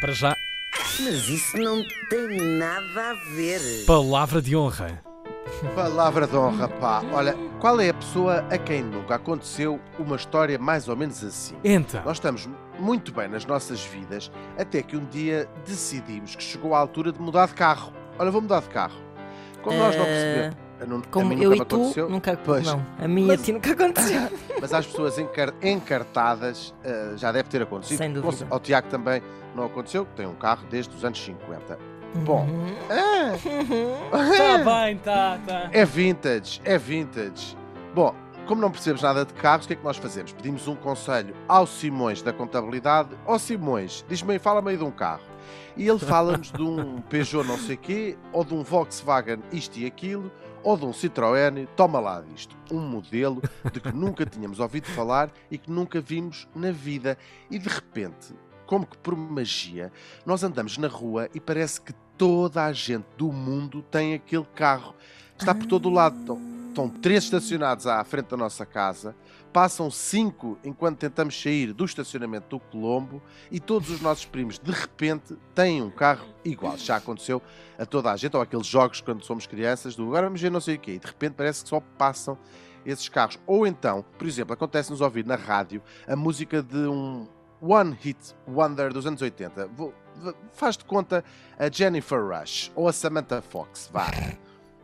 Para já, Mas isso não tem nada a ver. palavra de honra. Palavra de honra, pá. Olha, qual é a pessoa a quem nunca aconteceu uma história mais ou menos assim? Então, Nós estamos muito bem nas nossas vidas até que um dia decidimos que chegou a altura de mudar de carro. Olha, vou mudar de carro. Como nós não Eh, percebemos. A não- a Como mim eu nunca e tu, aconteceu, nunca. Pois. Não, a minha Mas- a ti nunca aconteceu. Mas às pessoas encar- encartadas eh, já deve ter acontecido. Sem dúvida. Ao Tiago também não aconteceu, que tem um carro desde os anos 50. Bom. Uhum. está bem, está, está. É vintage, é vintage. Bom, como não percebemos nada de carros, o que é que nós fazemos? Pedimos um conselho ao Simões da contabilidade. Ó Simões, diz-me aí, fala meio de um carro. E ele fala-nos de um Peugeot não sei quê, ou de um Volkswagen isto e aquilo, ou de um Citroën, toma lá disto. Um modelo de que nunca tínhamos ouvido falar e que nunca vimos na vida. E de repente, como que por magia, nós andamos na rua e parece que toda a gente do mundo tem aquele carro. Está por todo o lado. Estão, três estacionados à frente da nossa casa, passam cinco enquanto tentamos sair do estacionamento do Colombo e todos os nossos primos, de repente, têm um carro igual. Já aconteceu a toda a gente, ou aqueles jogos quando somos crianças, do agora vamos ver não sei o quê, e de repente parece que só passam esses carros. Ou então, por exemplo, acontece-nos ouvir na rádio a música de um One Hit Wonder dos anos 80. Vou- Faz de conta a Jennifer Rush ou a Samantha Fox, vá.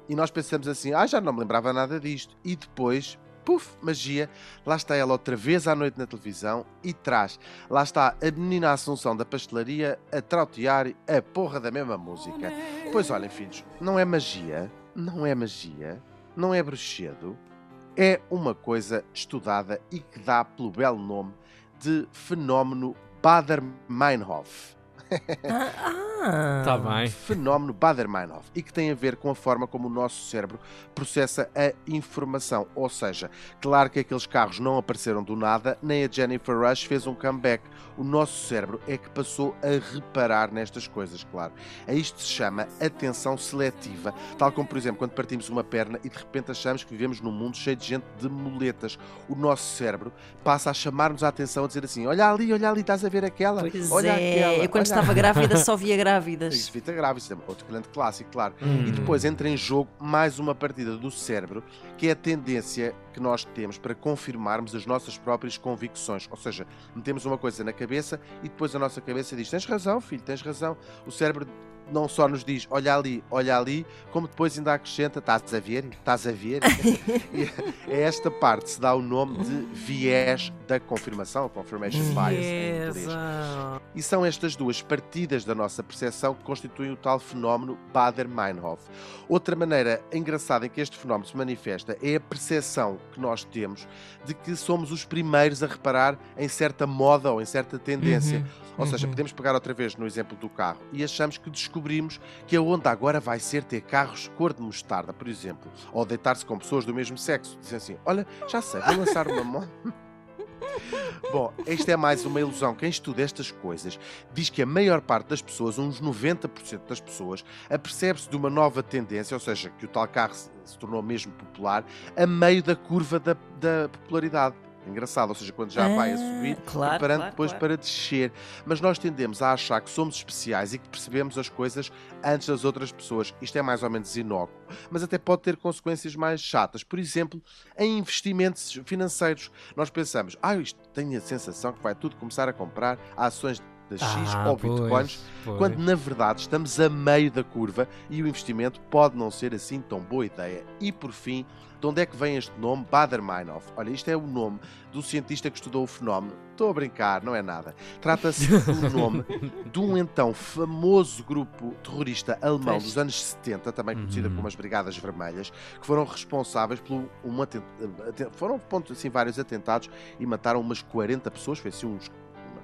E nós pensamos assim, ah, já não me lembrava nada disto. E depois, puf, magia, lá está ela outra vez à noite na televisão e traz, lá está a menina Assunção da pastelaria a trautear a porra da mesma música. Pois olhem, filhos, não é magia, não é magia, não é bruxedo, é uma coisa estudada e que dá pelo belo nome de fenómeno Bader-Meinhof. Ah, Está bem. Fenómeno Bader-Meinhof e que tem a ver com a forma como o nosso cérebro processa a informação. Ou seja, claro que aqueles carros não apareceram do nada, nem a Jennifer Rush fez um comeback. O nosso cérebro é que passou a reparar nestas coisas, claro. A isto se chama atenção seletiva, tal como, por exemplo, quando partimos uma perna e de repente achamos que vivemos num mundo cheio de gente de muletas. O nosso cérebro passa a chamar-nos a atenção, a dizer assim: olha ali, olha ali, estás a ver aquela? Pois olha é. aquela. eu quando olha estava grávida só via grávidas. isso grave, isso é outro grande clássico, claro. Hum. E depois entra em jogo mais uma partida do cérebro, que é a tendência que nós temos para confirmarmos as nossas próprias convicções. Ou seja, metemos uma coisa na cabeça e depois a nossa cabeça diz: tens razão, filho, tens razão. O cérebro não só nos diz olha ali, olha ali, como depois ainda acrescenta: estás a ver, estás a ver. é esta parte se dá o nome de viés da confirmação, confirmation bias em inglês. E são estas duas partidas da nossa percepção que constituem o tal fenómeno Bader-Meinhof. Outra maneira engraçada em que este fenómeno se manifesta é a percepção que nós temos de que somos os primeiros a reparar em certa moda ou em certa tendência. Uhum, Ou seja, uhum. podemos pegar outra vez no exemplo do carro e achamos que descobrimos que a onda agora vai ser ter carros cor de mostarda, por exemplo, ou deitar-se com pessoas do mesmo sexo. Dizem assim: Olha, já sei, vou lançar uma moda. Bom, esta é mais uma ilusão. Quem estuda estas coisas diz que a maior parte das pessoas, uns 90% das pessoas, apercebe-se de uma nova tendência, ou seja, que o tal carro se, tornou mesmo popular, a meio da curva da, da popularidade. Engraçado, ou seja, quando já vai a Ah, subir, claro, preparando claro, depois claro. para descer. Mas nós tendemos a achar que somos especiais e que percebemos as coisas antes das outras pessoas. Isto é mais ou menos inócuo, mas até pode ter consequências mais chatas. Por exemplo, em investimentos financeiros, nós pensamos, ah, isto tenho a sensação que vai tudo começar a comprar ações da X Ah, ou pois, bitcoins, pois. quando na verdade estamos a meio da curva e o investimento pode não ser assim tão boa ideia. E por fim, de onde é que vem este nome Bader-Meinhof? Olha, isto é o nome do cientista que estudou o fenómeno. Estou a brincar, não é nada. Trata-se do nome de um então famoso grupo terrorista alemão dos anos 70, também conhecido Uhum. como as Brigadas Vermelhas, que foram responsáveis pelo um atent... atent- foram ponto, assim, vários atentados e mataram umas 40 pessoas. Foi assim uns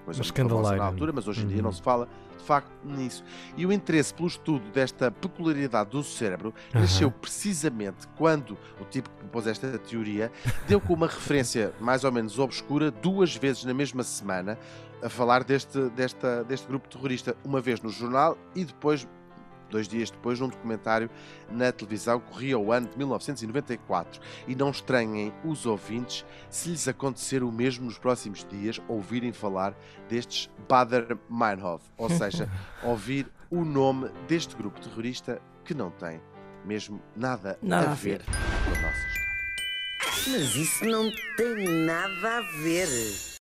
coisa muito famosa na altura, mas hoje em dia Uhum. não se fala de facto nisso. E o interesse pelo estudo desta peculiaridade do cérebro nasceu Aham. precisamente quando o tipo que propôs esta teoria deu com uma referência mais ou menos obscura duas vezes na mesma semana a falar deste, desta, deste grupo terrorista, uma vez no jornal e depois dois dias depois, num documentário na televisão, corria o ano de 1994. E não estranhem os ouvintes se lhes acontecer o mesmo nos próximos dias, ouvirem falar destes Bader Meinhof, ou seja, ouvir o nome deste grupo terrorista que não tem mesmo nada, Nada a a ver ver. com a nossa história. Mas isso não tem nada a ver.